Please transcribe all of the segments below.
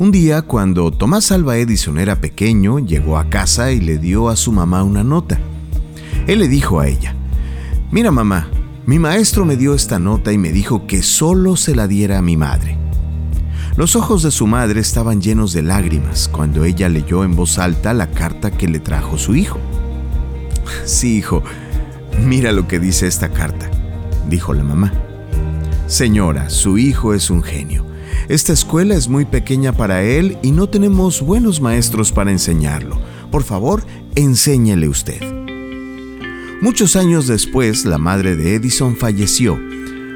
Un día, cuando Tomás Alba Edison era pequeño, llegó a casa y le dio a su mamá una nota. Él le dijo a ella, Mira mamá, mi maestro me dio esta nota y me dijo que solo se la diera a mi madre. Los ojos de su madre estaban llenos de lágrimas cuando ella leyó en voz alta la carta que le trajo su hijo. Sí, hijo, mira lo que dice esta carta, dijo la mamá. Señora, su hijo es un genio. Esta escuela es muy pequeña para él y no tenemos buenos maestros para enseñarlo. Por favor, enséñele usted. Muchos años después, la madre de Edison falleció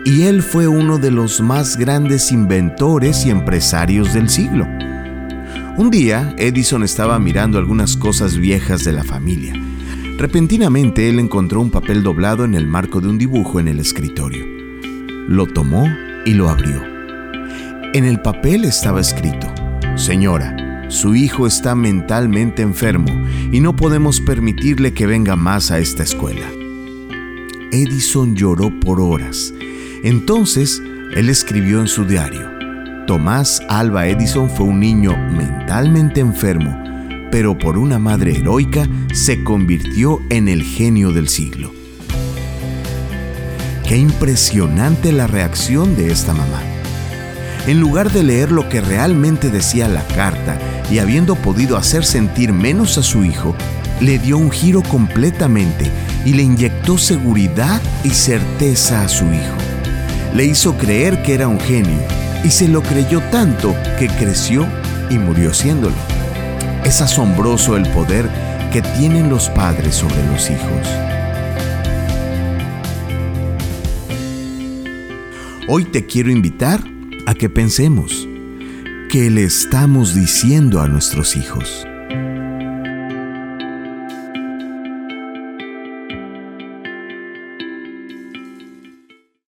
y él fue uno de los más grandes inventores y empresarios del siglo. Un día, Edison estaba mirando algunas cosas viejas de la familia. Repentinamente, él encontró un papel doblado en el marco de un dibujo en el escritorio. Lo tomó y lo abrió. En el papel estaba escrito, Señora, su hijo está mentalmente enfermo y no podemos permitirle que venga más a esta escuela. Edison lloró por horas. Entonces, él escribió en su diario, Tomás Alba Edison fue un niño mentalmente enfermo, pero por una madre heroica se convirtió en el genio del siglo. Qué impresionante la reacción de esta mamá en lugar de leer lo que realmente decía la carta y habiendo podido hacer sentir menos a su hijo, le dio un giro completamente y le inyectó seguridad y certeza a su hijo. Le hizo creer que era un genio y se lo creyó tanto que creció y murió siéndolo. Es asombroso el poder que tienen los padres sobre los hijos. Hoy te quiero invitar a que pensemos qué le estamos diciendo a nuestros hijos.